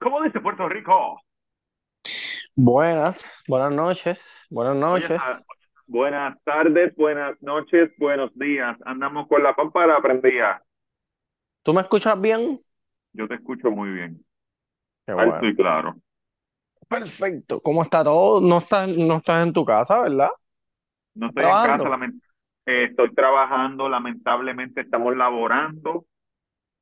¿Cómo dice Puerto Rico? Buenas, buenas noches, buenas noches. ah, buenas tardes, buenas noches, buenos días. Andamos con la pámpara prendida. ¿Tú me escuchas bien? Yo te escucho muy bien, Qué alto bueno. y claro. Perfecto. ¿Cómo está todo? No estás, no estás en tu casa, ¿verdad? No estoy en casa, Trabajando. lament- eh, estoy trabajando, lamentablemente estamos laborando,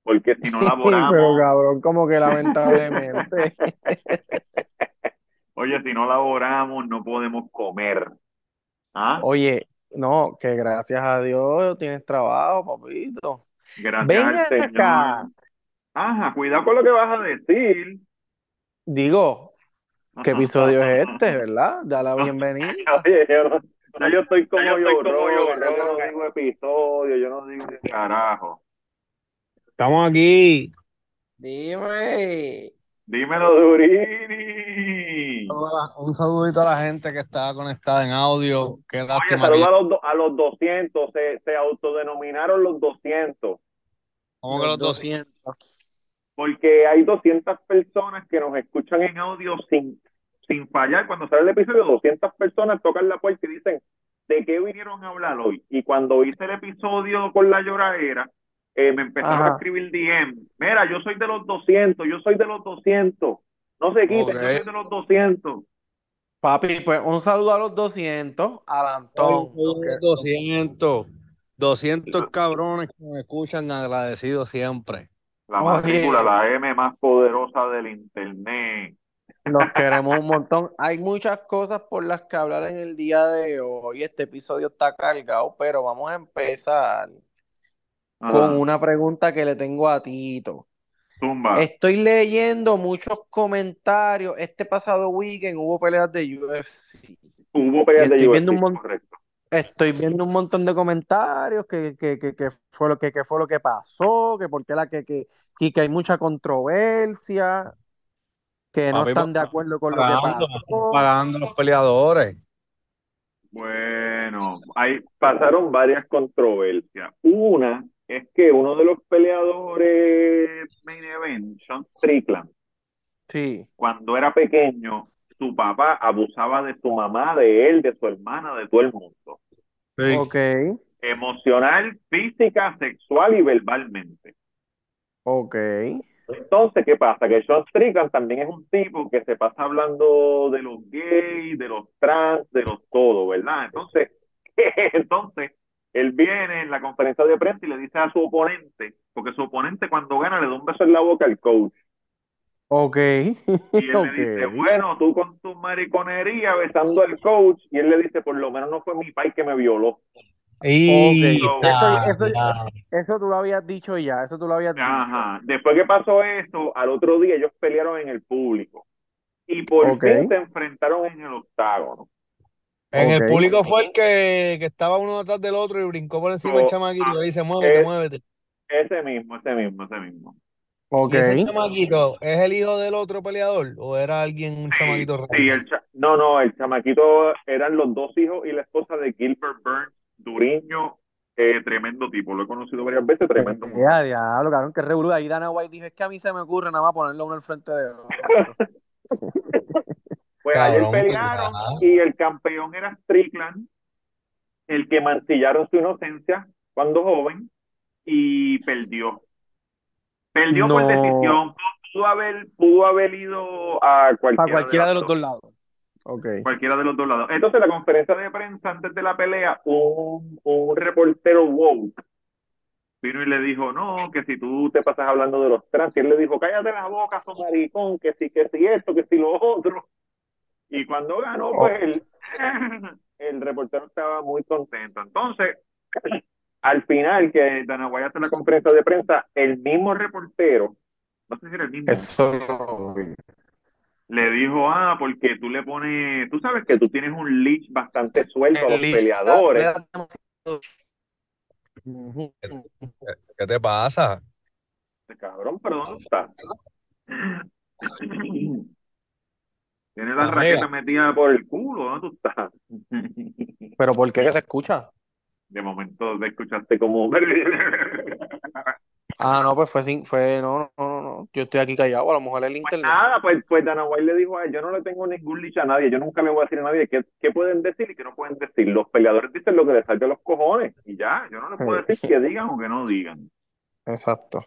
porque si no Pero laboramos, cabrón, como que lamentablemente. oye, si no laboramos no podemos comer. ¿Ah? Oye, no, que gracias a Dios tienes trabajo, papito. Gracias Ven al acá. Ajá, cuidado con lo que vas a decir. Digo, ¿qué episodio es este, verdad? Da la bienvenida. Oye, yo, no- yo estoy como yo yo, estoy como Joe yo no digo episodio, yo no digo carajo. Estamos aquí. Dime. Dímelo, Durini. Hola, Un saludito a la gente que está conectada en audio. Qué Oye, saludo a los, do- a los 200, se, se autodenominaron los 200, ¿cómo que los 200? porque hay 200 personas que nos escuchan en audio sin, sin fallar. Cuando sale el episodio, 200 personas tocan la puerta y dicen, ¿de qué vinieron a hablar hoy? Y cuando hice el episodio con la lloradera, eh, me empezaron a escribir DM. Mira, yo soy de los 200, yo soy de los 200. No se quiten, yo soy de los 200. Papi, pues un saludo a los 200, al Antón. Oye, 200. 200 cabrones que nos escuchan agradecidos siempre. La matrícula, la M más poderosa del internet. Nos queremos un montón. Hay muchas cosas por las que hablar en el día de hoy. Este episodio está cargado, pero vamos a empezar Ajá, con una pregunta que le tengo a Tito. Estoy leyendo muchos comentarios. Este pasado weekend hubo peleas de UFC. Hubo peleas y de estoy UFC, viendo un correcto. Estoy viendo un montón de comentarios que, que, que, que fue lo que, que fue lo que pasó, que por qué la que, que, y que hay mucha controversia, que no Papi, están de acuerdo con lo que pasó. pagando los peleadores. Bueno, ahí pasaron varias controversias. Una es que uno de los peleadores main event, Sean Strickland, Sí. cuando era pequeño, su papá abusaba de su mamá, de él, de su hermana, de todo el mundo. Sí. Ok, Emocional, física, sexual y verbalmente. ok. Entonces, ¿qué pasa? Que Sean Strickland también es un tipo que se pasa hablando de los gays, de los trans, de los todo, ¿verdad? Entonces, entonces, él viene en la conferencia de prensa y le dice a su oponente, porque su oponente cuando gana le da un beso en la boca al coach. Ok, Y él le dice, bueno, tú con tu mariconería besando al coach. Y él le dice, por lo menos no fue mi pai que me violó. Eso- eso- ya. Eso tú lo habías dicho ya, eso tú lo habías dicho. Ajá. Después que pasó eso, al otro día ellos pelearon en el público. Y por fin se enfrentaron en el octágono. En el público fue el que, que estaba uno detrás del otro y brincó por encima del Oh, chamaquito y ah, le dice, muévete, es- muévete. Ese mismo, ese mismo, ese mismo. ¿Y ese chamaquito es el hijo del otro peleador o era alguien, un Sí, chamaquito sí, real? el cha- no, no, el chamaquito eran los dos hijos y la esposa de Gilbert Burns, Duriño, eh, tremendo tipo, lo he conocido varias veces, tremendo. muchacho. Ya, diablo, cabrón, que revoluda. Ahí Dana White dijo, es que a mí se me ocurre nada más ponerlo uno al frente de Pues ayer pelearon y el campeón era Strickland, el que mancillaron su inocencia cuando joven y perdió. Perdió por decisión, pudo haber, pudo haber ido a cualquiera, de los dos lados. Ok. Cualquiera de los dos lados. Entonces, la conferencia de prensa antes de la pelea, un, un reportero woke vino y le dijo, no, que si tú te pasas hablando de los trans, y él le dijo, cállate la boca, son maricón, que si, que si esto, que si lo otro. Y cuando ganó, pues el, el reportero estaba muy contento. Entonces, al final que Dana White hace la conferencia de prensa, el mismo reportero, no sé si era el mismo, Eso le dijo, ah, porque tú le pones, tú sabes que tú tienes un leash bastante suelto a los peleadores. ¿Qué te pasa? Cabrón, pero ¿dónde está? Tiene la Amiga. raqueta metida por el culo, ¿dónde tú estás? Pero ¿por qué que se escucha? De momento te escuchaste como... Ah, no, pues fue sin, fue, no, no, no, no, no. Yo estoy aquí callado, a lo mejor el Pues internet. nada, pues, pues Dana White le dijo a él, yo no le tengo ningún lich a nadie, yo nunca le voy a decir a nadie qué, qué pueden decir y qué no pueden decir. Los peleadores dicen lo que les salga a los cojones y ya, yo no les puedo decir que digan o que no digan. Exacto.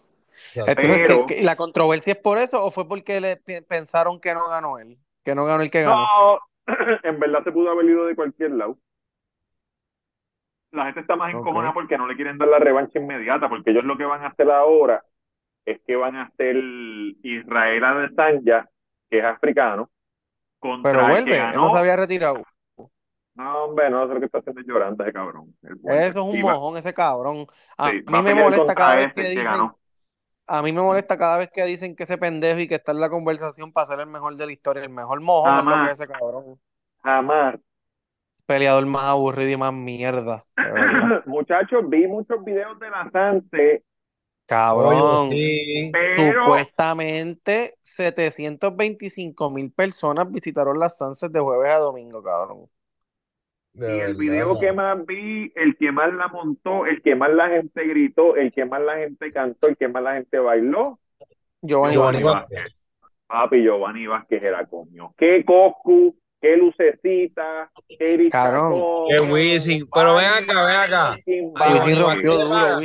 Entonces, Pero- ¿qué- qué- ¿la controversia es por eso o fue porque le pe- pensaron que no ganó él? Que no ganó el que ganó. No, en verdad se pudo haber ido de cualquier lado. La gente está más Ok. encojonada porque no le quieren dar la revancha inmediata, porque ellos lo que van a hacer ahora es que van a hacer Israel Adesanya, que es africano, contra Pero el que vuelve, él ganó. no se había retirado. No, hombre, no sé lo que está haciendo llorando ese cabrón. Eso es un mojón, ese cabrón. A sí, mí me molesta cada vez ese que que dicen, ganó. A mí me molesta cada vez que dicen que ese pendejo y que está en la conversación para ser el mejor de la historia. El mejor mojón es lo que es ese cabrón. Jamás. Peleador más aburrido y más mierda. de. Muchachos, vi muchos videos de la Sanse, Cabrón. Oye, sí. pero Supuestamente 725 mil personas visitaron las Sunsets de jueves a domingo, cabrón. De Y el video que más vi, el que más la montó, el que más la gente gritó, el que más la gente cantó, el que más la gente bailó, Giovanni Giovanni Vázquez. Vázquez. Papi, Giovanni Vázquez era coño. Qué Coscu, qué lucecita, qué. Chacón, Qué Wisin. Pero ven acá, ven acá. Wisin rompió duro.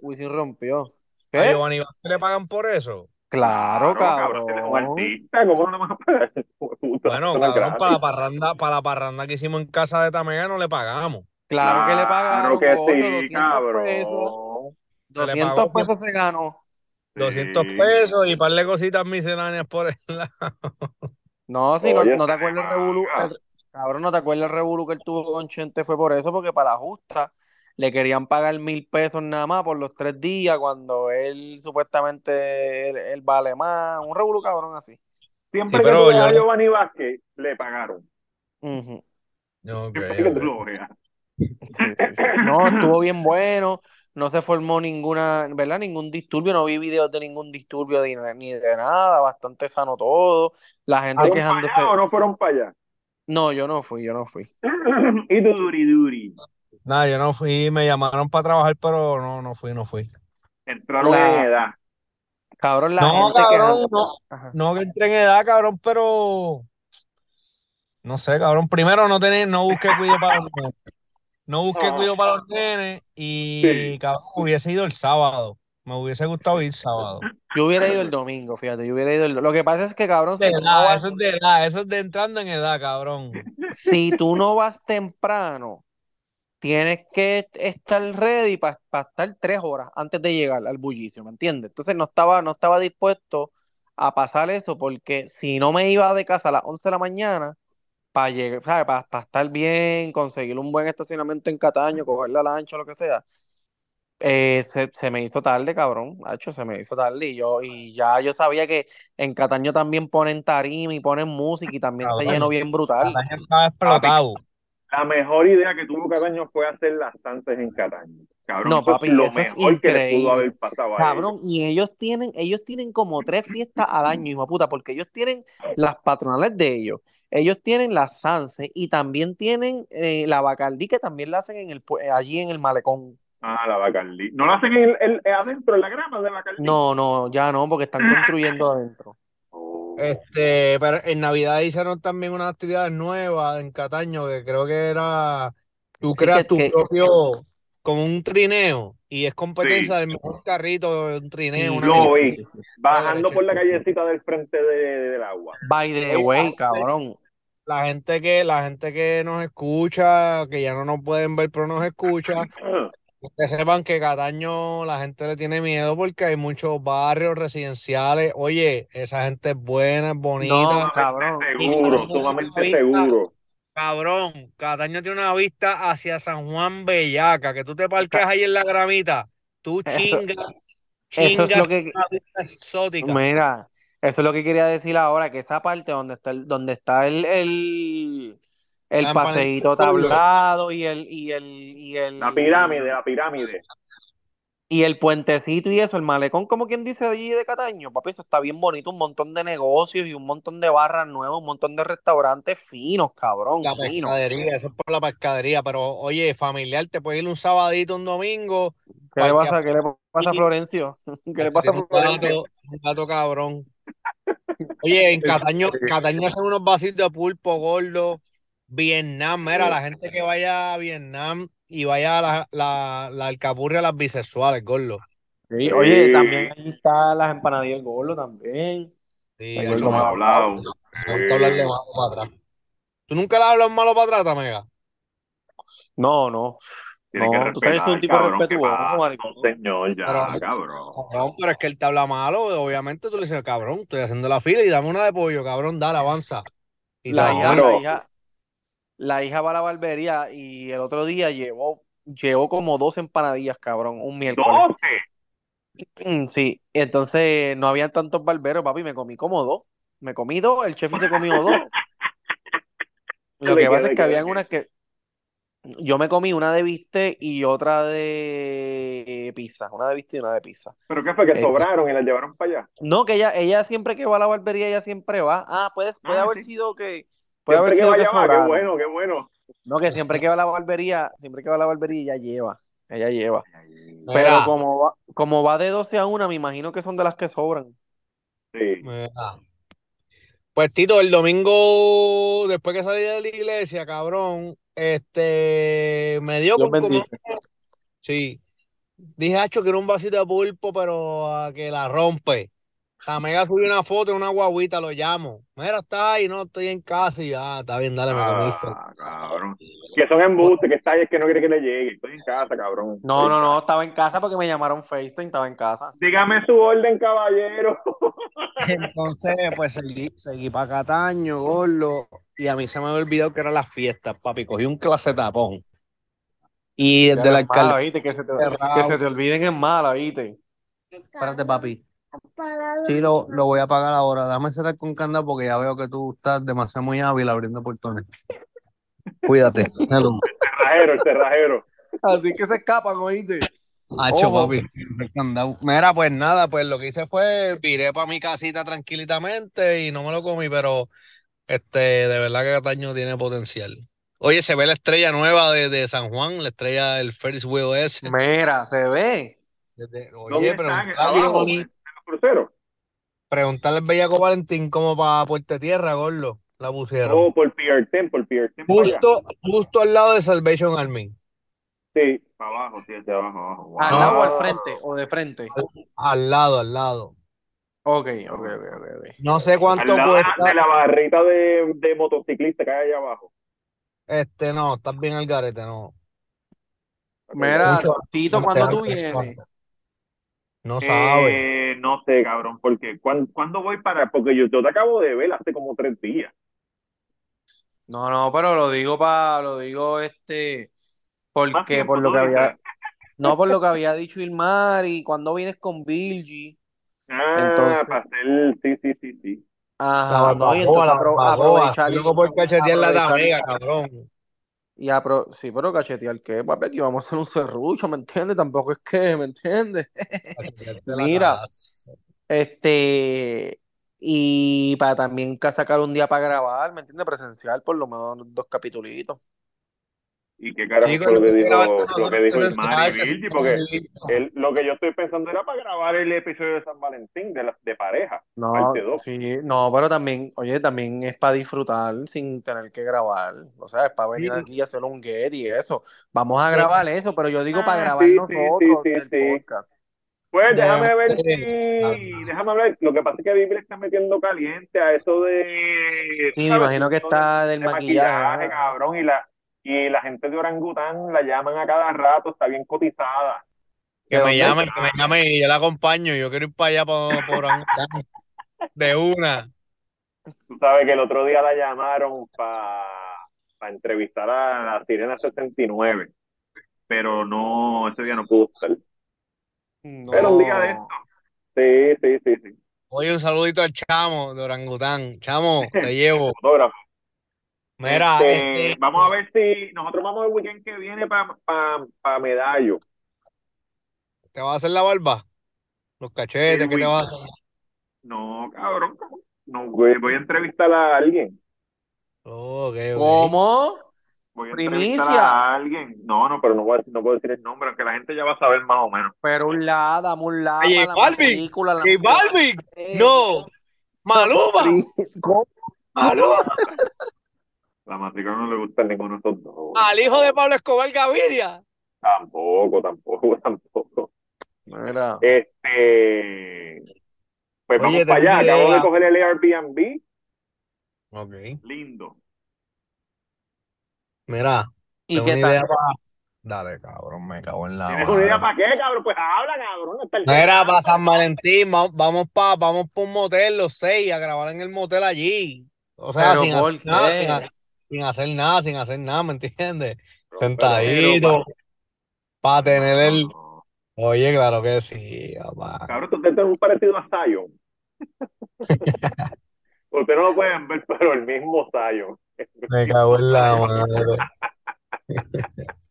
Wisin, rompió. ¿A ¿Qué? Giovanni Vázquez le pagan por eso? Claro, cabrón. un cabrón. artista, ¿cómo no le van a pagar? Puta, Bueno, cabrón, para la parranda, para la parranda que hicimos en casa de Tamega no le pagamos. Claro que le Claro pagaron, que sí, 200 cabrón. pesos. Se le 200 pagó, pesos se ganó. 200 Sí. pesos y par de cositas misceláneas por el lado. No, si no, Oye, no te acuerdas el revolú, cabrón, no te acuerdas el revolú que él tuvo con Chente, fue por eso, porque para la justa le querían pagar mil pesos nada más por los tres días, cuando él supuestamente él, él vale más, un revolú cabrón así. Siempre Sí, que pero veas yo a Giovanni Vázquez, le pagaron. Que sí, sí. No, estuvo bien bueno, no se formó ninguna, ¿verdad? Ningún disturbio, no vi videos de ningún disturbio ni, ni de nada, bastante sano todo, la gente ¿Fueron para quejándose. allá o no fueron para allá? No, yo no fui, yo no fui. y duri duri. Nada, yo no fui, me llamaron para trabajar, pero no, no fui, no fui. Entraron La- en edad. Cabrón, la No, gente cabrón, quejándose. no. Ajá. No que entré en edad, cabrón, pero no sé, cabrón. Primero no tener, no busqué cuido para los nenes. No busqué cuido para los nenes y Sí. cabrón, hubiese ido el sábado. Me hubiese gustado ir sábado. Yo hubiera ido el domingo, fíjate, yo hubiera ido el... Lo que pasa es que, cabrón, si De tú no edad, vas, eso es de edad, eso es de entrando en edad, cabrón. si tú no vas temprano, tienes que estar ready para estar tres horas antes de llegar al bullicio, ¿me entiendes? Entonces no estaba, no estaba dispuesto a pasar eso porque si no me iba de casa a las 11 de la mañana para llegar, ¿sabes? Para, estar bien, conseguir un buen estacionamiento en Cataño, coger la lancha, lo que sea. eh, se, se me hizo tarde, cabrón. Hacho, se me hizo tarde. Y yo, y ya yo sabía que en Cataño también ponen tarima y ponen música y también se llenó bien brutal. La gente estaba explotado. La mejor idea que tuvo Cataño fue hacer las tantas en Cataño. Cabrón, No, eso papi, es lo eso es mejor que le pudo haber pasado a Cabrón, y ellos tienen, ellos tienen como tres fiestas al año, hijo de puta, porque ellos tienen las patronales de ellos, ellos tienen las Sanse y también tienen eh, la Bacardí que también la hacen en el, allí en el malecón. Ah, la Bacardí. ¿No la hacen en el, el- adentro, en la grama de Bacardí? No, no, ya no, porque están construyendo adentro. Este, pero en Navidad hicieron también unas actividades nuevas en Cataño que creo que era tú Sí, creas que- tu que- propio como un trineo y es competencia Sí. del mejor carrito, un trineo, una cosa vi. Bajando por la callecita del frente de- del agua. By the way, cabrón. La gente que la gente que nos escucha, que ya no nos pueden ver, pero nos escucha, que sepan que Cataño la gente le tiene miedo porque hay muchos barrios residenciales. Oye, esa gente es buena, es bonita. No, cabrón. Seguro, sumamente seguro. Cabrón, Cataño tiene una vista hacia San Juan Bellaca, que tú te parques ahí en la gramita, tú Eso- chingas, eso es chingas lo que- exótica. Mira, eso es lo que quería decir ahora, que esa parte donde está el, donde está el, el, el La paseíto tablado y el, y el, y el La pirámide, la pirámide. y el puentecito y eso, el malecón, como quien dice allí de Cataño, papi, eso está bien bonito, un montón de negocios y un montón de barras nuevas, un montón de restaurantes finos, cabrón, La finos. pescadería, eso es por la pescadería, pero oye, familiar, te puedes ir un sabadito, un domingo ¿Qué le pasa, ¿qué le pasa a Florencio? ¿Qué le pasa a un Florencio? un gato cabrón. Oye, en Cataño, Cataño hacen unos vasitos de pulpo gordo. Vietnam, mira, la gente que vaya a Vietnam y vaya a la, la, la alcapurria a las bisexuales, gordo. Sí, Oye, también ahí está las empanadillas del gordo también. Sí, Ay, eso me ha hablado. Ponte a hablarle malo para atrás. ¿Tú nunca le hablas malo para atrás, Tamega? No, no. Tiene que No, tú sabes, soy un tipo cabrón, ¿qué respetuoso, maricón. Señor, ya, Pero- cabrón. Cabrón, pero es que él te habla malo, obviamente tú le dices, cabrón, estoy haciendo la fila y dame una de pollo, cabrón, dale, avanza. Y La la hija, la hija, la hija va a la barbería y el otro día llevó, llevó como dos empanadillas, cabrón, un miércoles. ¡Doce! Mm, Sí, entonces no habían tantos barberos, papi, me comí como dos. Me comí dos, el chef se comió dos. Lo ¿De que pasa es que habían unas que yo me comí una de bistec y otra de pizza, una de bistec y una de pizza. ¿Pero qué fue? ¿Que Eh, sobraron y las llevaron para allá? No, que ella, ella siempre que va a la barbería, ella siempre va. Ah, puede, puede Ah, haber sí. sido que, puede Siempre haber que sido que vaya va, qué bueno, qué bueno. No, que siempre que va a la barbería, siempre que va a la barbería, ella lleva, ella lleva. Mira, Pero como va, como va de 12 a 1, me imagino que son de las que sobran. Sí. mira. Pues Tito, el domingo, después que salí de la iglesia, cabrón, este, me dio Dios con comer, sí, dije, hacho, quiero un vasito de pulpo, pero a que la rompe. Tamega subió una foto en una guaguita, lo llamo. Mira, está ahí, no, estoy en casa y ya, está bien, dale, me foto. Ah, cabrón. Que son embustes, que está ahí es que no quiere que le llegue. Estoy en casa, cabrón. No, no, no, estaba en casa porque me llamaron FaceTime, estaba en casa. Dígame su orden, caballero. Entonces, pues seguí, seguí para Cataño, gordo, y a mí se me había olvidado que eran las fiestas, papi. Cogí un clase tapón. Y desde la. ¿viste? Que se te, que se te olviden es mala, ¿viste? Espérate, papi. Sí, lo, lo voy a pagar ahora. Déjame cerrar con candado porque ya veo que tú estás demasiado muy hábil abriendo portones. Cuídate. Hello. Cerrajero, el cerrajero. Así que se escapan, ¿oíste? Hacho, Ojo. papi. el. Mira, pues nada, pues lo que hice fue viré para mi casita tranquilitamente y no me lo comí, pero este, de verdad que Cataño tiene potencial. Oye, se ve la estrella nueva de, de San Juan, la estrella del Ferris wheel ese. Mira, se ve. Desde- ¿Dónde Oye, Abajo, Johnny, cruceros. preguntarle al Bellaco Valentín cómo para Puerto Tierra, gordo, la pusieron. Oh, por Pier 10, por Pier 10 para allá. Justo, justo al lado de Salvation Army. Sí, para abajo, sí, hacia abajo, abajo. Wow. ¿Al lado o al frente? ¿O de frente? Al lado, al lado. Ok, ok, ok, ok. No sé Al cuánto lado de la, cuesta. de la barrita de, de motociclista que hay allá abajo. Este, no, estás bien al garete, no. Mira, Mucho- Tito, no ¿cuándo te tú vienes? No sabe. Eh, no sé, cabrón, porque ¿cuándo, cuándo voy para? Porque yo, yo te acabo de ver hace como tres días. No, no, pero lo digo para, lo digo este, porque por lo que había, no por lo que había dicho Ilmar y cuando vienes con Bilgi, Ah, Entonces- para hacer, sí, sí, sí, sí. ajá, La no, y entonces la apro- aprovechar loco por cachetear la damega, cabrón. Y apro, sí, pero cachetear qué, papi, aquí vamos a hacer un serrucho, ¿me entiendes? Tampoco es que, ¿me entiendes? Mira. Este, y para también ca- sacar un día para grabar, ¿me entiendes? Presencial, por lo menos dos capitulitos. ¿Y qué carajo lo que dijo, lo que dijo el Mari Porque él, lo que yo estoy pensando era para grabar el episodio de San Valentín, de, la, de pareja, No, parte 2. sí, no, pero también, oye, también es para disfrutar sin tener que grabar. O sea, es para venir Sí. aquí y hacer un get y eso. Vamos a grabar eso, pero yo digo Ah, para grabar sí, sí, nosotros sí, sí, el sí. podcast. Pues déjame ver de- si. Déjame ver. Lo que pasa es que Vivi le está metiendo caliente a eso de. Sí, me imagino que está de- del de maquillaje. maquillaje, cabrón. Y la, y la gente de Orangután la llaman a cada rato, está bien cotizada. Que ¿De me dónde? llame, que me llame y yo la acompaño. Yo quiero ir para allá por, por Orangután. De una. Tú sabes que el otro día la llamaron para entrevistar a la Sirena 69. Pero no, ese día no pudo estar. Pero un día de esto. Sí, sí, sí, sí. Oye, un saludito al chamo de Orangután. Chamo, te llevo. Fotógrafo. Mira, Este, este, vamos a ver si nosotros vamos el weekend que viene para pa, pa Medallo. ¿te vas a hacer la barba? Los cachetes, ¿qué te vas a hacer? No, cabrón, no voy, voy a entrevistar a alguien. Oh, ok, ok. ¿Cómo? voy a Primicia. entrevistar a alguien. No, no, pero no, voy a decir- no puedo decir el nombre, aunque la gente ya va a saber más o menos. Pero un la, dame un la Oye, la Balvin, matrícula. la ¡J Balvin! Eh, ¡No! ¡Maluma! ¿Cómo? ¡Maluma! La matrícula no le gusta a ninguno de esos dos. ¡Al hijo de Pablo Escobar Gaviria! Tampoco, tampoco, tampoco. Mira. Este. Pues Oye, vamos para allá. Acabo de coger el Airbnb. Ok. Lindo. Mira, ¿Y qué una tal? idea para... Dale, cabrón, me cago en la ¿Tienes una idea para qué, cabrón? Pues habla, cabrón. No era para San Valentín, va- vamos para vamos pa un motel los seis a grabar en el motel allí. O sea, ¿Pero sin por hacer, nada, qué? Sin, ha- sin hacer nada, sin hacer nada, ¿me entiendes? Sentadito, para tener el... Oye, claro que sí, papá. Cabrón, tú tienes un parecido a Zion. Ustedes no lo pueden ver, pero el mismo Zion. Me cago en la madre.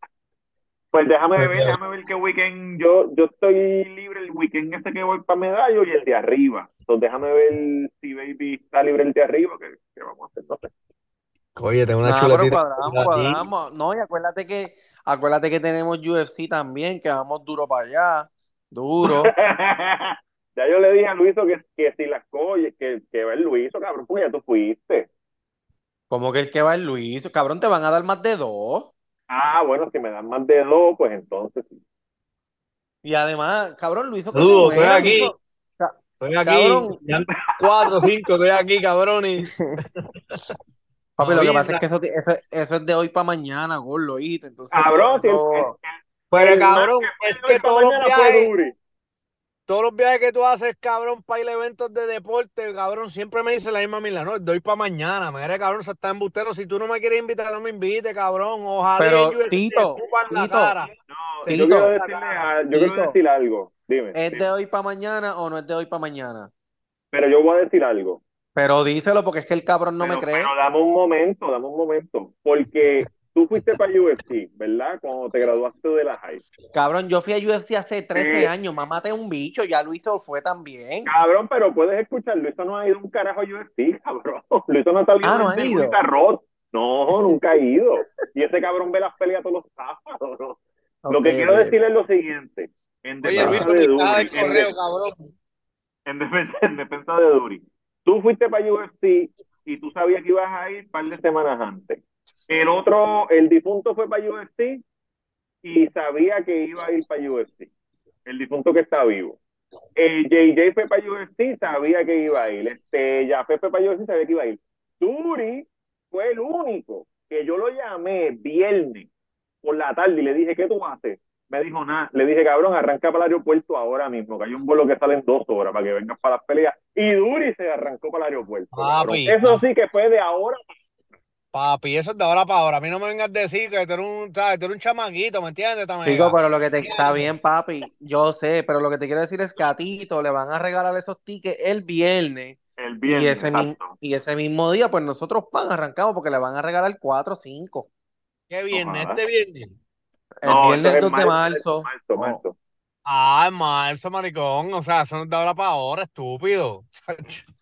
Pues déjame ver, déjame ver qué weekend. Yo, yo estoy libre el weekend este que voy para Medallo y el de arriba. Entonces déjame ver si Baby está libre el de arriba, que, que vamos a hacer, no sé. Oye, tengo una Nah, pero chuletita. cuadramos, aquí. cuadramos. No, y acuérdate que, acuérdate que tenemos UFC también, que vamos duro para allá. Duro. ya yo le dije a Luiso que, que si las coges, que, que va el Luiso, cabrón, porque ya tú fuiste. Como que el que va el Luis, cabrón, te van a dar más de dos. Ah, bueno, si me dan más de dos, pues entonces sí. Y además, cabrón, Luiso se estoy aquí. Luiso. Estoy aquí. Cabrón. Cuatro, cinco, estoy aquí, cabrón. Y... Papi, lo que pasa es que eso, eso, eso es de hoy para mañana, gordo, ¿oíste? Entonces, Cabrón, si el- eso- Pero el cabrón, es que todos los viajes, todos los viajes que tú haces, cabrón, para ir a eventos de deporte, cabrón, siempre me dice la misma mila, no, doy para mañana, me cabrón, se está embustero, si tú no me quieres invitar, no me invites, cabrón, ojalá Pero, Tito, Tito, cara. No, Tito. yo quiero decirle, a- yo quiero decir algo. Dime, ¿es dime. de hoy para mañana o no es de hoy para mañana? Pero yo voy a decir algo. Pero díselo porque es que el cabrón no pero, me cree. pero dame un momento, dame un momento. Porque tú fuiste para UFC, ¿verdad? Cuando te graduaste de la high. Cabrón, yo fui a UFC hace 13 Sí. años, mamá un bicho, ya Luiso fue también. Cabrón, pero puedes escuchar, Luiso no ha ido un carajo a UFC, cabrón. Luiso no ha salido Ah, ¿no ha ido? No, nunca ha ido. Y ese cabrón ve las peleas todos los sábados, ¿no? Lo que quiero ok. decir es lo siguiente. En Oye, Luis, defensa me de Duri, en, cabrón. en defensa, en defensa de Duri. Tú fuiste para UFC y tú sabías que ibas a ir un par de semanas antes. El otro, el difunto fue para UFC y sabía que iba a ir para UFC. El difunto que está vivo. El JJ fue para UFC, sabía que iba a ir. Este, Jafé fue para UFC, sabía que iba a ir. Duri fue el único que yo lo llamé viernes por la tarde y le dije, ¿qué tú haces? Me dijo nada. Le dije, cabrón, arranca para el aeropuerto ahora mismo, que hay un vuelo que sale en dos horas para que vengas para las peleas. Y Duri se arrancó para el aeropuerto. Papi. Eso sí que fue de ahora. Papi, eso es de ahora para ahora. A mí no me vengas a decir que tú eres un, ¿sabes? Tú eres un chamaquito, ¿me entiendes? Chico, pero lo que te está bien, papi, yo sé, pero lo que te quiero decir es que a Tito le van a regalar esos tickets el viernes El y viernes, ese, mi- exacto. y ese mismo día, pues nosotros pan arrancamos porque le van a regalar cuatro o cinco. ¿Qué viernes? Ojalá. Este viernes. El No, viernes eso es 2 de marzo, marzo. marzo. Ah, en marzo, maricón. O sea, eso no es de ahora para ahora, estúpido.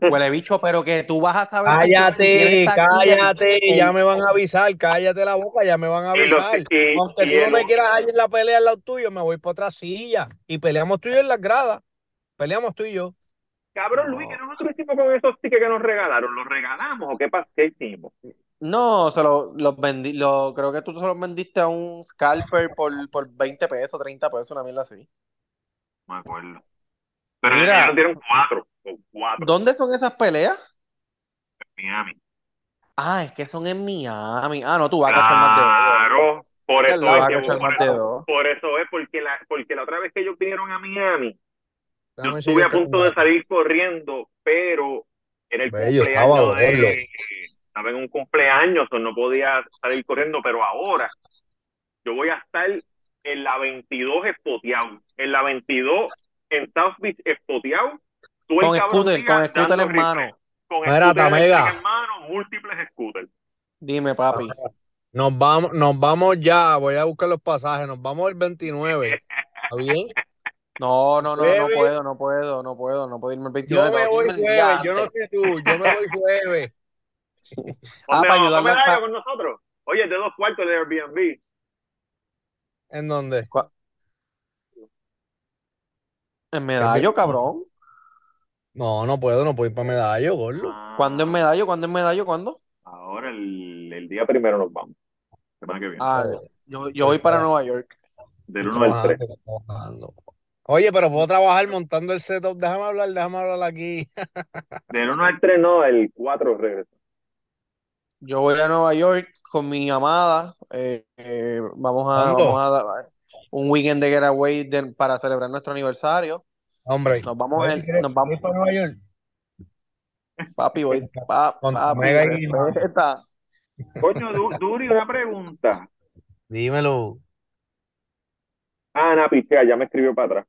Huele bicho, pero que tú vas a saber Cállate, cállate, ya me van a avisar, cállate la boca, ya me van a avisar. y- Aunque y tú no me quieras ahí en la pelea al lado tuyo, me voy para otra silla y peleamos tú y yo en las gradas. Peleamos tú y yo. Cabrón. Luis, que nosotros hicimos con esos tickets que nos regalaron? ¿Los regalamos o qué pasó? ¿Qué hicimos? No, se lo- los vendí, lo, creo que tú se los vendiste a un scalper por, por 20 pesos, 30 pesos, una mierda así. No me acuerdo. Pero Mira. ellos dieron cuatro. cuatro ¿Dónde son esas peleas? en Miami. Ah, es que son en Miami. Ah, no, tú vas a cachar más de dos. Claro, por eso es que por, más de eso, dos. por eso es porque la, porque la otra vez que ellos vinieron a Miami, yo Déjame estuve a punto de salir corriendo, pero era el Bello, estaba cumpleaños de. Estaba en un cumpleaños, o no podía salir corriendo, pero ahora yo voy a estar en la 22 espoteado, en la 22 en South Beach espoteado, Con scooter, con scooter en mano. con Mira, scooter en mano, múltiples scooters. Dime, papi. Nos vamos, nos vamos ya, voy a buscar los pasajes, nos vamos el 29. ¿Está bien? No, no, no, no puedo, no puedo, no puedo, no puedo irme el Yo 29. me tengo que voy jueves, yo no sé tú, yo me voy jueves. Ah, ¿Dónde para medalla pa- con nosotros? Oye, de dos cuartos de Airbnb. ¿En dónde? En medallo, cabrón. No, no puedo, no puedo ir para medallo, gordo. Ah, ¿Cuándo en medallo? ¿Cuándo en medallo? ¿Cuándo? Ahora el, el día primero nos vamos. Semana que viene. Ah, yo, yo voy para Nueva York. Del Estoy 1 al 3. trabajando, estoy trabajando. Oye, pero puedo trabajar montando el setup. Déjame hablar, déjame hablar aquí. Del 1 al 3 no, el 4 regresa. Yo voy a Nueva York con mi amada. eh, eh, vamos a, ¿Cuándo? vamos a dar un weekend de getaway de- para celebrar nuestro aniversario. Hombre, Nos vamos, el- ¿quieres nos vamos, ir para Nueva York? papi, voy, pa- papi, respeta. Coño, Du- Duri, una pregunta. Dímelo. Ah, Ana Pichea, ya me escribió para atrás.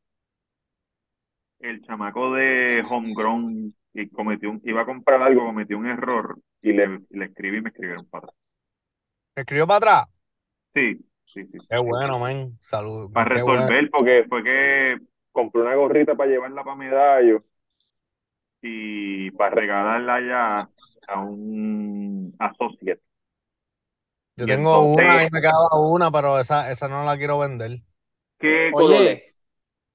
El chamaco de Homegrown y cometió un, iba a comprar algo, cometió un error y le, le escribí y me escribieron para atrás. ¿Me escribió para atrás? Sí, sí, sí. Qué bueno, men. Saludos. Para Qué bueno. resolver, porque fue que compré una gorrita para llevarla para medallo y para regalarla ya a un associate. Yo Y tengo entonces- una y me quedaba una, pero esa, esa no la quiero vender. ¿Qué color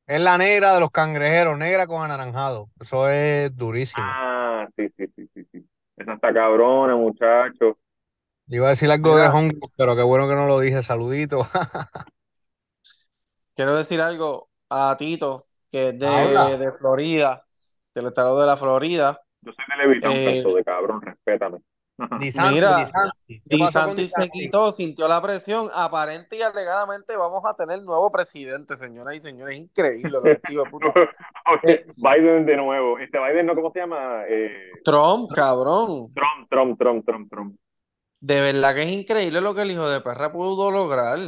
Es la negra de los cangrejeros, negra con anaranjado. Eso es durísimo. Ah, sí, sí, sí, sí, sí. Esa está cabrona, muchacho. Iba a decir algo Mira. de Hong Kong, pero qué bueno que no lo dije. Saludito. quiero decir algo a Tito, que es de, Habla. de Florida, del estado de la Florida. Yo soy de Levitón, Eh, canto de cabrón, respétame. Di Santi, Mira, Di Santi. ¿Qué Di pasó con Santi Di se Santi? quitó, sintió la presión. Aparente y alegadamente vamos a tener nuevo presidente, señoras y señores. Es increíble lo que este. Oye, Biden de nuevo. Este Biden, ¿no? ¿Cómo se llama? Eh, Trump, cabrón. Trump, Trump, Trump, Trump, Trump. De verdad que es increíble lo que el hijo de perra pudo lograr.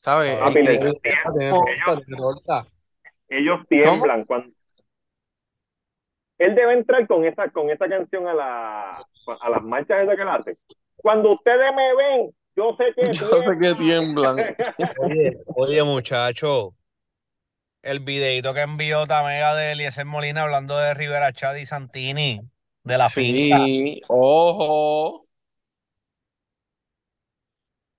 ¿Sabes? El- le- el- torta. Ellos tiemblan cuando. Él debe entrar con esa, con esa canción a, la, a las marchas esas que él hace. Cuando ustedes me ven, yo sé que Yo sé que tiemblan. Oye, oye, muchacho. El videito que envió Tamega de Eliezer Molina hablando de Rivera Chad y Santini, de la finca. Sí, ojo.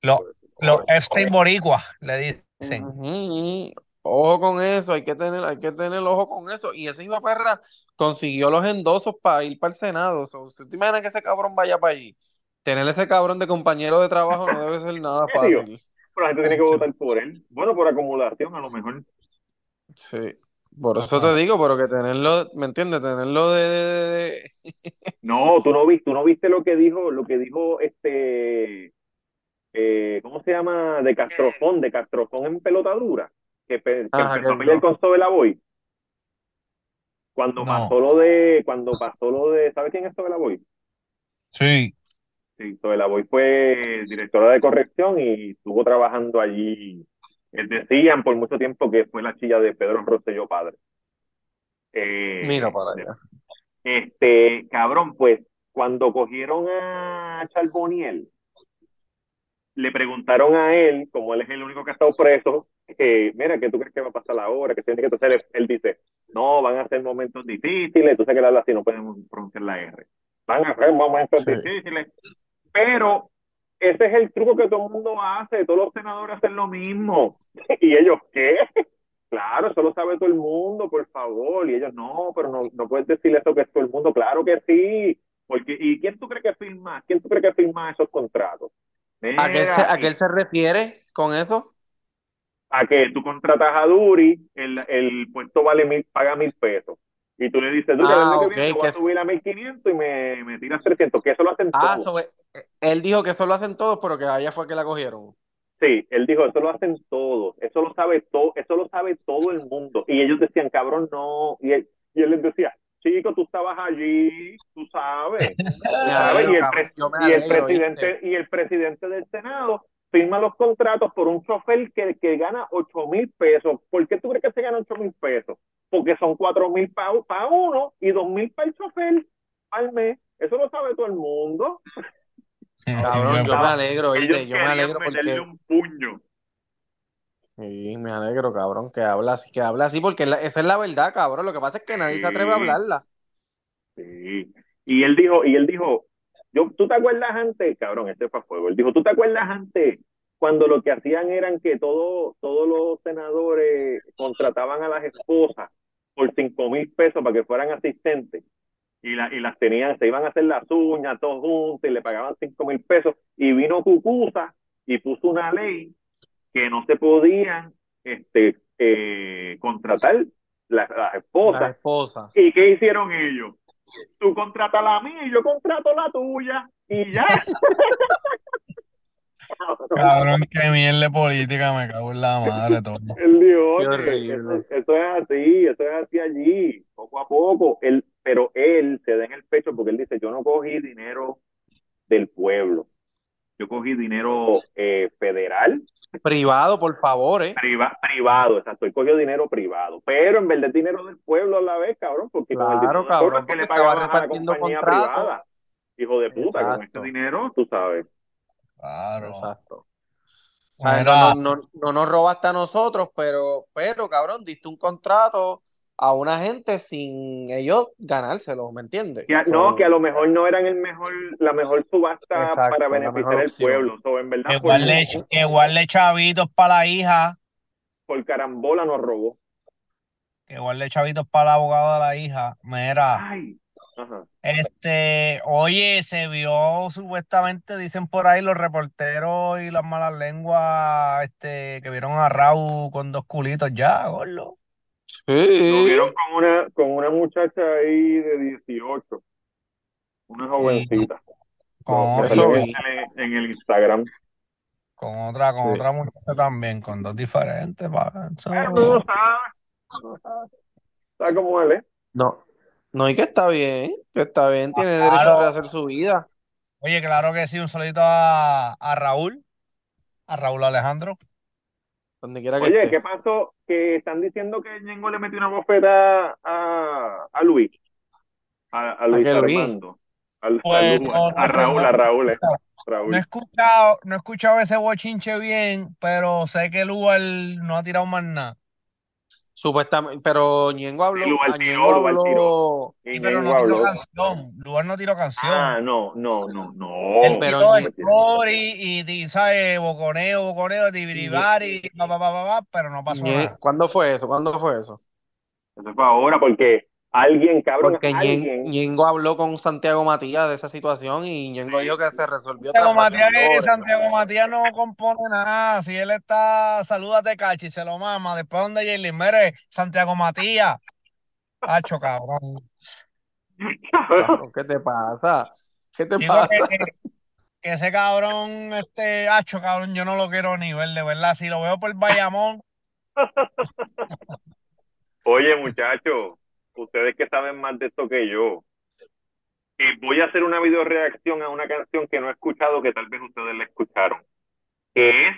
Los los Epstein Boricua, le dicen. Ujú. Ojo con eso, hay que tener, hay que tener ojo con eso. Y ese hijo de perra consiguió los endosos para ir para el Senado. ¿Usted te imagina que ese cabrón vaya para allí? Tener ese cabrón de compañero de trabajo no debe ser nada fácil. Pero la gente tiene que votar por él. Bueno, por acumulación, a lo mejor. Sí. Por eso te digo, pero que tenerlo, ¿me entiendes? Tenerlo de, de- de- No, tú no viste, tú no viste lo que dijo, lo que dijo este, eh, ¿cómo se llama? De Castrofón, de Castrofón en pelotadura, que, que Ajá, empezó a pelear no. con Sobelaboy. Cuando No. pasó lo de, cuando pasó lo de, ¿sabes quién es Sobelaboy? Sí. Sí, Sobelaboy fue directora de corrección y estuvo trabajando allí. Decían por mucho tiempo que fue la chilla de Pedro Rosselló padre. Eh, Mira para allá. Este, cabrón, pues cuando cogieron a Charboniel, le preguntaron a él, como él es el único que ha estado preso, que, mira, ¿qué tú crees que va a pasar ahora? ¿Qué tiene que hacer? Él, él dice, no, van a ser momentos difíciles, tú sabes que él habla así, no podemos pronunciar la R. Van a ser momentos Sí. difíciles, pero ese es el truco que todo el mundo hace, todos los senadores hacen lo mismo. ¿Y ellos qué? Claro, eso lo sabe todo el mundo, por favor. Y ellos, no, pero no, no puedes decir eso que es todo el mundo. Claro que sí. Porque, ¿y quién tú crees que firma? ¿Quién tú crees que firma esos contratos? ¿A qué, se, a qué él se refiere con eso? A que tú contratas a Duri, el, el puesto vale mil, paga mil pesos. Y tú le dices, Duri, Ah, año que viene te voy que a subir a 1500 y me, me tiras 300, que eso lo hacen Ah, todos. sobre- él dijo que eso lo hacen todos, pero que allá fue que la cogieron. Sí, él dijo, eso lo hacen todos, eso lo sabe todo, eso lo sabe todo el mundo. Y ellos decían, cabrón, no. Y él, y él les decía, chico, tú estabas allí, tú sabes. Y el, pre- y presidente, ¿viste? y el presidente del Senado firma los contratos por un chofer que, que gana 8 mil pesos. ¿Por qué tú crees que se gana 8 mil pesos? Porque son 4 mil para uno y 2 mil para el chofer al mes. Eso lo sabe todo el mundo. Cabrón, yo me alegro, ¿viste? Yo me alegro porque un puño. sí, me alegro, cabrón, que habla así, que habla así, porque la- esa es la verdad, cabrón. Lo que pasa es que nadie se atreve a hablarla. Sí. Y él dijo, y él dijo, yo, ¿tú te acuerdas antes? Cabrón, este fue a fuego. Él dijo, ¿tú te acuerdas antes cuando lo que hacían eran que todo, todos los senadores contrataban a las esposas por cinco mil pesos para que fueran asistentes? Y, la, y las tenían, se iban a hacer las uñas todos juntos y le pagaban cinco mil pesos. Y vino Cucusa y puso una ley que no se podían este, eh, contratar las, las esposas. La esposa. ¿Y qué hicieron ellos? Tú contratas la mía y yo contrato la tuya y ya. Cabrón, qué mierda de política, me cago en la madre todo. "Oye, horrible. eso, eso es así, eso es así allí, poco a poco. Él, pero él se da en el pecho porque él dice, yo no cogí dinero del pueblo. Yo cogí dinero eh, federal, Privado, por favor, ¿eh? priva- privado, exacto. Él cogió dinero privado. Pero en verdad es dinero del pueblo a la vez, cabrón, porque con el Claro, dinero cabrón, es que le pagaban a la repartiendo compañía privada. Hijo de puta, con este dinero, tú sabes. Claro. Exacto. O sea, no, no, no, no nos robaste a nosotros, pero, pero, cabrón, diste un contrato a una gente sin ellos ganárselo, ¿me entiendes? Que a- So, no, que a lo mejor no eran el mejor, la mejor subasta Exacto, para beneficiar al opción. pueblo. So, en verdad, que por, guarde, que guarde chavitos para la hija, por carambola nos robó. que guarde chavitos para el abogado de la hija. Mira, Ay. Ajá. este, oye, se vio supuestamente, dicen por ahí los reporteros y las malas lenguas, este, que vieron a Raúl con dos culitos ya, gordo. Lo Sí. vieron con una, con una muchacha ahí de 18. Una jovencita. Con salió en, el- en el Instagram. con otra, con Sí. otra muchacha también, con dos diferentes, pa, eso- Pero tú no sabes. no sabes. ¿Sabes cómo él es? No, no, y que está bien, que está bien, tiene Claro. derecho a rehacer su vida. Oye, claro que sí, un saludito a, a Raúl, a Raúl Alejandro. Donde quiera que Oye, esté. ¿qué pasó? Que están diciendo que Ñengo le metió una bofeta a, a Luis. A, a Luis? Armando. Al- Pues, a, Lu- no, a Raúl, no. a Raúl. eh. No he escuchado, no he escuchado ese bochinche bien, pero sé que Lugar no ha tirado más nada. Supuestamente, pero Ñengo habló, Sí, Lugar tiró, Lugar tiró. habló, Y Sí, pero no tiró canción. Lugar no tiró canción. Ah, no, no, no, no. Él pero story y, y, ¿sabes? Boconeo, boconeo, tibiribari, pa, pa, pa, pa, pa, pero no pasó nada. ¿cuándo fue eso? ¿Cuándo fue eso? Eso fue ahora porque alguien, cabrón, Porque alguien. Ñengo habló con Santiago Matías de esa situación y Ñengo dijo que se resolvió Santiago Matías. Santiago Matías no compone nada. Si él está, salúdate, Cachi, se lo mama. Después donde Jaylin, mire, Santiago Matías. Hacho, cabrón. Cabrón, ¿Qué te pasa? ¿Qué te Digo pasa? que, que ese cabrón, este, hacho, cabrón, yo no lo quiero ni ver, de verdad. Si lo veo por Bayamón, Oye, muchachos, ustedes que saben más de esto que yo, eh, voy a hacer una video reacción a una canción que no he escuchado, que tal vez ustedes la escucharon, que es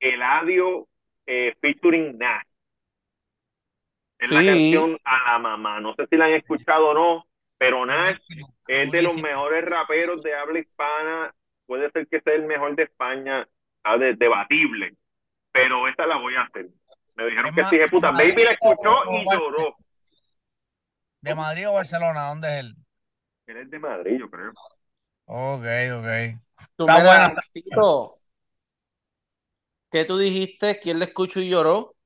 Eladio eh, featuring Nash. Es la Sí. canción a la mamá. No sé si la han escuchado o no, pero Nash es de los mejores raperos de habla hispana. Puede ser que sea el mejor de España, ah, de- debatible, pero esta la voy a hacer. Me dijeron Es que sí, puta. Baby la escuchó y lloró. ¿De Madrid o Barcelona? ¿Dónde es él? Él es de Madrid, yo creo. Ok, ok. Tú, Está mira, buena. Tito, ¿qué tú dijiste? ¿Quién le escuchó y lloró?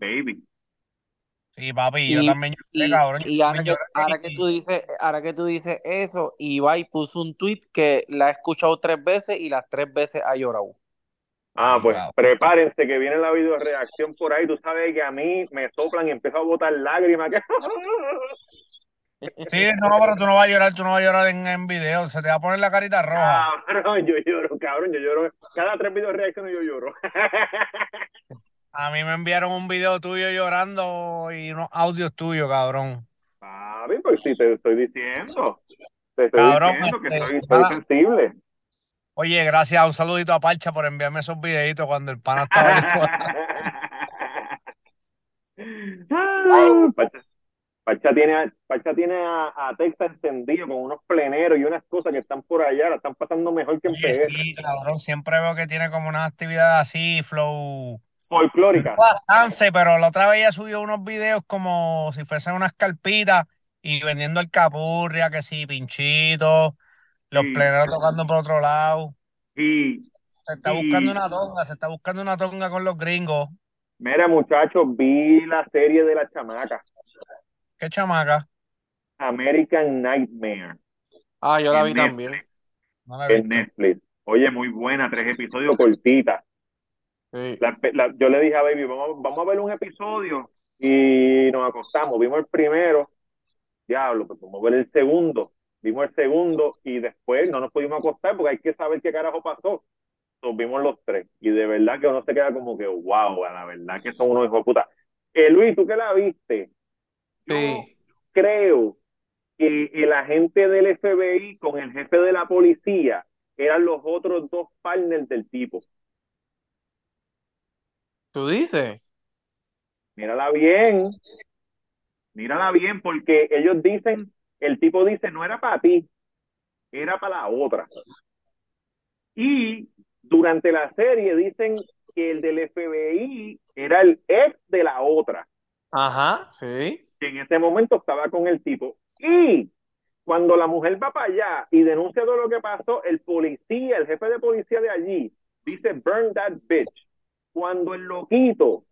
Baby. Sí, papi, yo Y, también lloré, y, cabrón. yo y ahora, también que, lloré. ahora que tú dices, ahora que tú dices eso, Ibai puso un tweet que la ha escuchado tres veces y las tres veces ha llorado. Ah, pues prepárense que viene la video reacción por ahí. Tú sabes que a mí me soplan y empiezo a botar lágrimas. Sí, no, pero tú no vas a llorar, tú no vas a llorar en, en video, se te va a poner la carita roja. Cabrón, yo lloro, cabrón, yo lloro. Cada tres videos reacciones yo lloro. A mí me enviaron un video tuyo llorando y unos audios tuyos, cabrón. Papi, pues sí, te estoy diciendo. Te estoy Cabrón, diciendo que este, soy, soy sensible. Oye, gracias, un saludito a Parcha por enviarme esos videitos cuando el pana estaba Pacha, Pacha tiene, a- Pacha tiene a, a Texas encendido con unos pleneros y unas cosas que están por allá, la están pasando mejor que en Oye, PR. sí, cabrón, siempre veo que tiene como unas actividades así, flow. Folclórica. Bastante, pero la otra vez ella subió unos videos como si fuesen unas carpitas y vendiendo el capurria, que sí, pinchito, Los Sí. pleneros tocando por otro lado. Y Se está Y- buscando una tonga, se está buscando una tonga con los gringos. mira, muchachos, vi la serie de la chamaca, Qué chamaca. American Nightmare, Ah, yo la En vi Netflix. también. No la en visto. Netflix. Oye, muy buena, tres episodios cortitas. Sí. La- la- yo le dije a Baby, vamos, vamos a ver un episodio y nos acostamos. Vimos el primero, diablo, pues vamos a ver el segundo. Vimos el segundo y después no nos pudimos acostar porque hay que saber qué carajo pasó. Entonces vimos los tres y de verdad que uno se queda como que, wow, la verdad que son unos hijos de puta. Eh, Luis, ¿tú qué la viste? Yo Sí. creo que el agente del FBI con el jefe de la policía eran los otros dos partners del tipo. ¿Tú dices? Mírala bien, mírala bien, porque ellos dicen, el tipo dice, no era para ti, era para la otra. Y durante la serie dicen que el del FBI era el ex de la otra, Ajá, sí. que en ese momento estaba con el tipo. Y cuando la mujer va para allá y denuncia todo lo que pasó, el policía, el jefe de policía de allí, dice, burn that bitch. Cuando el loquito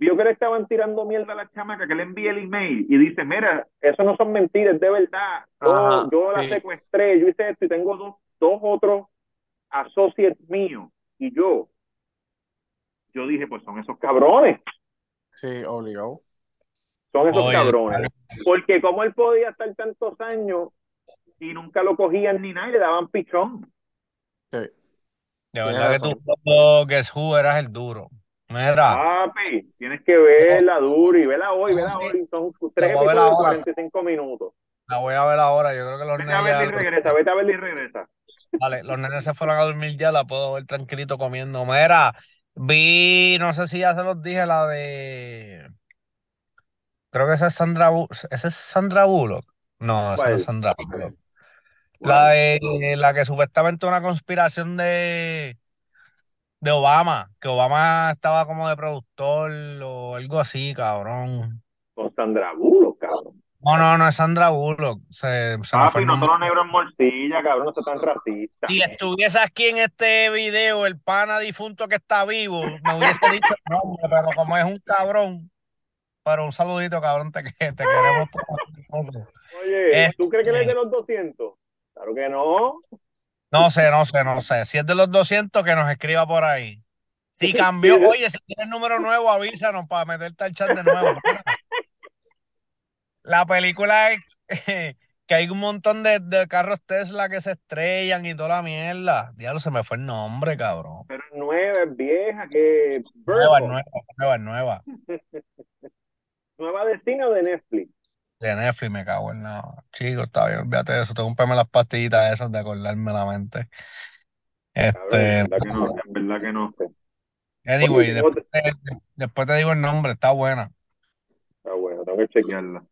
vio que le estaban tirando mierda a la chamaca, que le envía el email y dice, mira, eso no son mentiras, es de verdad. Yo, Ajá, yo la sí. secuestré, yo hice esto y tengo dos, dos otros associates míos. Y yo, yo dije, pues son esos cabrones, Sí, obligado. son esos Oye, cabrones. Porque como él podía estar tantos años y nunca lo cogían ni nada y le daban pichón. Sí. De verdad que tú, Guess Who, eras el duro. Mira, Papi, tienes que verla duro y vela hoy, vela hoy. Son tres a episodios de ahora. 45 minutos. la voy a ver ahora. Yo creo que los Vete a nenes verla y regresa, vete a verla y regresa. vale, los nenes se fueron a dormir ya, la puedo ver tranquilito comiendo. Mira, vi, no sé si ya se los dije, la de. Creo que esa es Sandra, esa es Sandra Bullock. No, esa es Sandra Bullock. La de la que supuestamente una conspiración de, de Obama, que Obama estaba como de productor o algo así, cabrón. Con Sandra Bullock, cabrón. No, no, no es Sandra Bullock. Se, se me fue Papi, el no nombre. son los negros en morcilla, cabrón, no seas tan racista. Si estuviese aquí en este video el pana difunto que está vivo, me hubiese dicho el nombre, pero como es un cabrón, pero un saludito, cabrón, te, te queremos todos. Oye, Este- ¿tú crees que él es de los 200? Claro que no. No sé, no sé, no sé. Si es de los 200, que nos escriba por ahí. Si cambió, oye, si tienes número nuevo, avísanos para meterte al chat de nuevo. La película es que hay un montón de, de carros Tesla que se estrellan y toda la mierda. Diablo, se me fue el nombre, cabrón. Pero es nueva, es vieja, que... Nueva, nueva, nueva, nueva. ¿Nueva de cine o de Netflix? De Netflix me cago en la. Chico, está bien, olvídate de eso. Tengo que comprarme las pastillitas esas de acordarme la mente. Este. en verdad que no en verdad que no. Anyway, Oye, después te, después te digo el nombre, está buena. Está bueno, tengo que chequearla.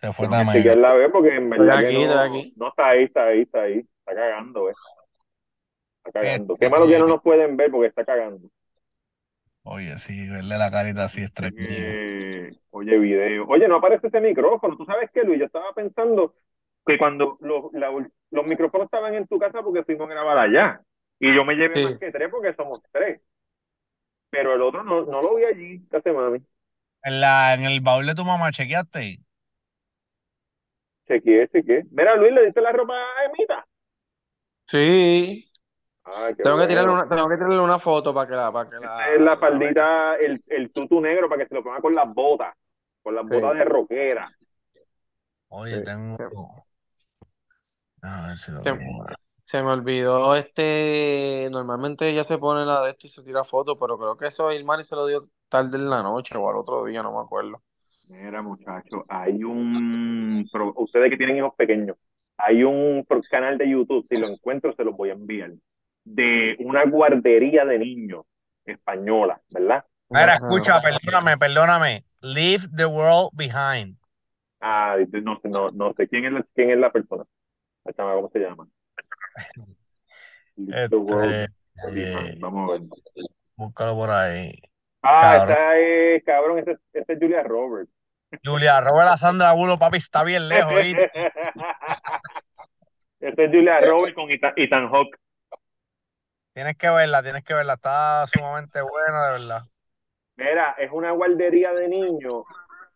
Se fue Tengo que también. chequearla, ve, porque en verdad aquí, que no, estoy aquí. no está ahí, está ahí, está ahí. Está cagando, ve. Está cagando. Este- Qué malo que no nos pueden ver porque está cagando. Oye, sí, verle la carita así estrellada. Eh, oye, video. Oye, no aparece ese micrófono. ¿Tú sabes qué, Luis? Yo estaba pensando que cuando los, la- los micrófonos estaban en tu casa porque fuimos a grabar allá. Y yo me llevé Sí. más que tres porque somos tres. Pero el otro no, no lo vi allí. ¿Qué hace mami? En, la, en el baúl de tu mamá, chequeaste. Chequeé, chequeé. Mira, Luis, ¿le diste la ropa a Emita? Sí. Ah, Tengo que tirarle una, tengo que tirarle una foto para que la, para que la. Es la faldita, el, el tutu negro para que se lo ponga con las botas. Con las Sí. botas de rockera. Oye, Sí. tengo. A ver si lo tengo. Se me olvidó este. Normalmente ella se pone la de esto y se tira fotos, pero creo que eso Ilmari se lo dio tarde en la noche o al otro día, no me acuerdo. Mira, muchachos, hay un... Ustedes que tienen hijos pequeños, hay un canal de YouTube, si lo encuentro se los voy a enviar, de una guardería de niños española, ¿verdad? Mira, escucha, perdóname, perdóname. Leave the world behind. Ah, no sé, no, no sé quién es la, quién es la persona. ¿Cómo se llama? Leave the world Este, behind. eh, Vamos a ver. búscalo por ahí. Ah, cabrón. esa es, cabrón, esa, esa es Julia Roberts. Julia, Robert a Sandra Bullock, papi, está bien lejos, Esa es Julia Roberts con Ethan, Ethan Hawke. Tienes que verla, tienes que verla. Está sumamente buena, de verdad. Mira, es una guardería de niños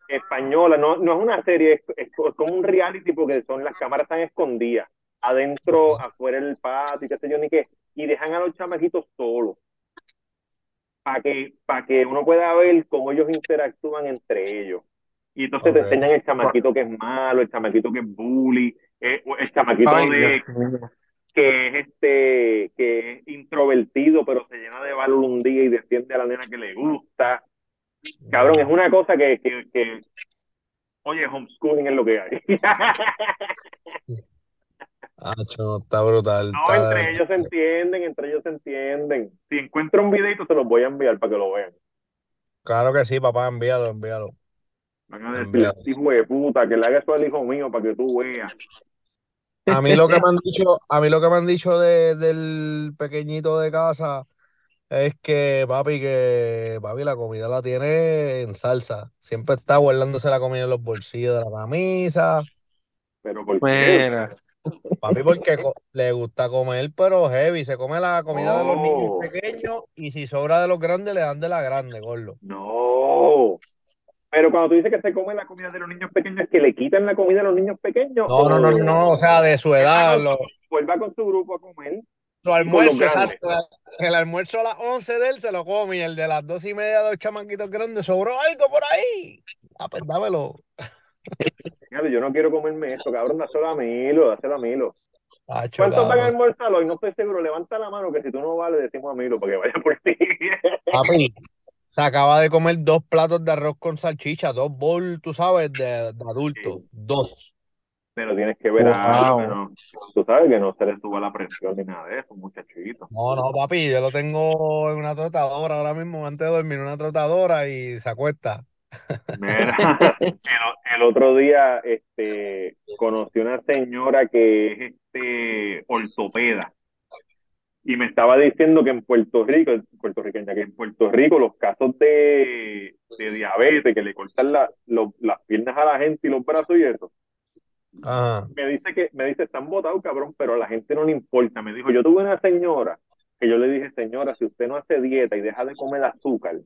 española, no, no es una serie, es, es como un reality porque son las cámaras están escondidas, adentro, afuera del patio, y qué sé yo, ni qué, y dejan a los chamaquitos solos para que, para que uno pueda ver cómo ellos interactúan entre ellos. Y entonces te enseñan el chamaquito que es malo, el chamaquito que es bully, eh, o el chamaquito Ay, de, Dios. Que es este, que es introvertido, pero se llena de valor un día y defiende a la nena que le gusta. Cabrón, es una cosa que, que, que oye, homeschooling es lo que hay. Acho, está brutal. No, está entre ellos se entienden, entre ellos se entienden. Si encuentro un videito, se los voy a enviar para que lo vean. Claro que sí, papá, envíalo, envíalo. Van a decir, Envíalo. "Este hijo de puta, que le haga eso al hijo mío para que tú veas. A mí lo que me han dicho, a mí lo que me han dicho de, del pequeñito de casa es que papi, que papi la comida la tiene en salsa. Siempre está guardándose la comida en los bolsillos de la camisa. Pero ¿por qué? Papi, porque le gusta comer, pero heavy. Se come la comida de los niños pequeños y si sobra de los grandes, le dan de la grande, gordo. No. Pero cuando tú dices que se come la comida de los niños pequeños, ¿es que le quitan la comida a los niños pequeños? No, no, no, no, no, o sea, de su edad, los, Vuelva con su grupo a comer. los almuerzos, grandes. exacto. El almuerzo a las 11 de él se lo come y el de las dos y media de los chamaquitos grandes sobró algo por ahí. Ah, pues dámelo. Yo no quiero comerme esto, cabrón, dáselo a Milo, dáselo a Milo. Acho, ¿Cuántos van a almorzar hoy? No estoy seguro. Levanta la mano que si tú no vas, le decimos a Milo para que vaya por ti. Papi, se acaba de comer dos platos de arroz con salchicha, dos bowls, tú sabes, de, de adultos. Sí. Dos. Pero tienes que ver Wow. que no- tú sabes que no se le suba la presión ni nada de eso, muchachito. No, no, papi, yo lo tengo en una trotadora ahora mismo, antes de dormir, una trotadora y se acuesta. Mira, el, el otro día este, conocí una señora que es este, ortopeda y me estaba diciendo que en Puerto Rico, puertorriqueña, que en Puerto Rico los casos de, de diabetes, que le cortan la- lo- las piernas a la gente y los brazos y eso, me dice que, me dice, están botados, cabrón, pero a la gente no le importa. Me dijo, yo tuve una señora que yo le dije, señora, si usted no hace dieta y deja de comer azúcar,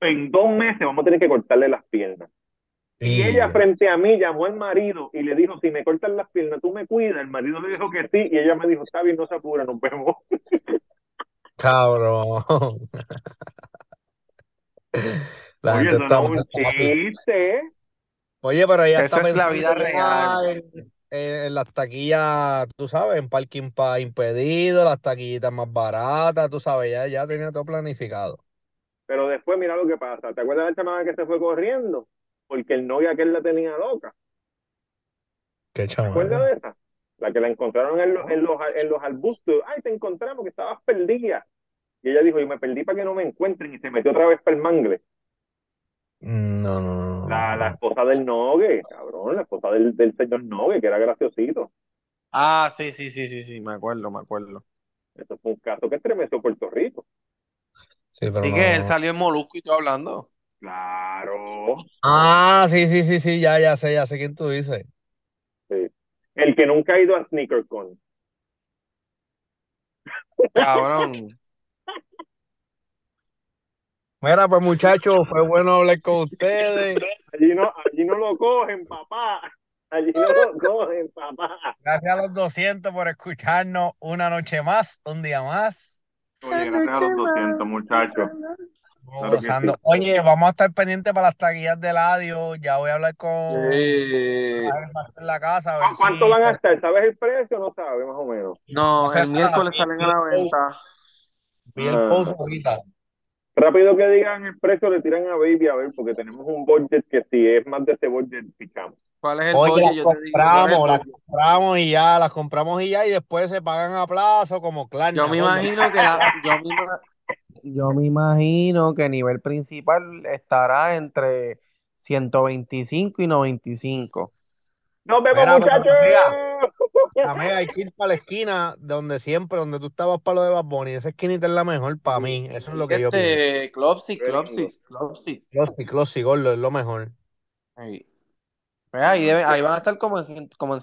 en dos meses vamos a tener que cortarle las piernas. Y ella frente a mí llamó al marido y le dijo, si me cortan las piernas, tú me cuidas. El marido le dijo que sí y ella me dijo, está bien, no se apura, nos vemos. Cabrón. La Oye, gente está no es un chiste. Oye, pero ella está es la vida real. En, en- en las taquillas, tú sabes, en parking para impedido, las taquillitas más baratas, tú sabes, ya, ya tenía todo planificado. Pero después mira lo que pasa. ¿Te acuerdas del chamán que se fue corriendo? Porque el novio aquel la tenía loca. Qué ¿Te acuerdas de esa? La que la encontraron en los, en los, en los arbustos. Ay, te encontramos que estabas perdida. Y ella dijo, yo me perdí para que no me encuentren. Y se metió otra vez para el mangle. No, no, no, La, la esposa del Nogue, cabrón, la esposa del, del señor Nogue, que era graciosito. Ah, sí, sí, sí, sí, sí, me acuerdo, me acuerdo. Eso fue un caso que estremeció Puerto Rico. Sí, pero Y no, que él no. salió en Molusco y todo hablando. Claro. Ah, sí, sí, sí, sí, ya, ya sé, ya sé quién tú dices. Sí. El que nunca ha ido a SneakerCon. Cabrón. Mira, pues muchachos, fue bueno hablar con ustedes. Allí no, allí no lo cogen, papá. Allí no lo cogen, papá. Gracias a los 200 por escucharnos una noche más, un día más. Oye, gracias a los 200, muchachos. Estamos Claro que gozando. sí. Oye, vamos a estar pendientes para las taquillas del audio. Ya voy a hablar con Eh, en la casa. A ver ¿Cu- ¿Cuánto si van a estar? ¿Sabes el precio? No sabes, más o menos. no, el miércoles nada. salen a la venta. vi el Ah. post ahorita. Rápido que digan el precio, le tiran a Baby a ver, porque tenemos un budget que si es más de ese budget, picamos. ¿Cuál es el Oye, budget? las Yo te digo, ¿cuál es el compramos, las compramos y ya, las compramos y ya, y después se pagan a plazo como Klarna. Yo me imagino que la- yo, me, yo me imagino que nivel principal estará entre 125 y 95. ¡Nos vemos, Mira, muchachos! Amiga, hay que ir para la esquina donde siempre, donde tú estabas para lo de Bad Bunny. Esa esquinita es la mejor para mí. Eso es lo que yo pienso. Este, Clopsy, Qué Clopsy, lindo. Clopsy. Closy, closy, gordo, es lo mejor. Ahí. Ahí, debe- ahí van a estar como en, cien- como en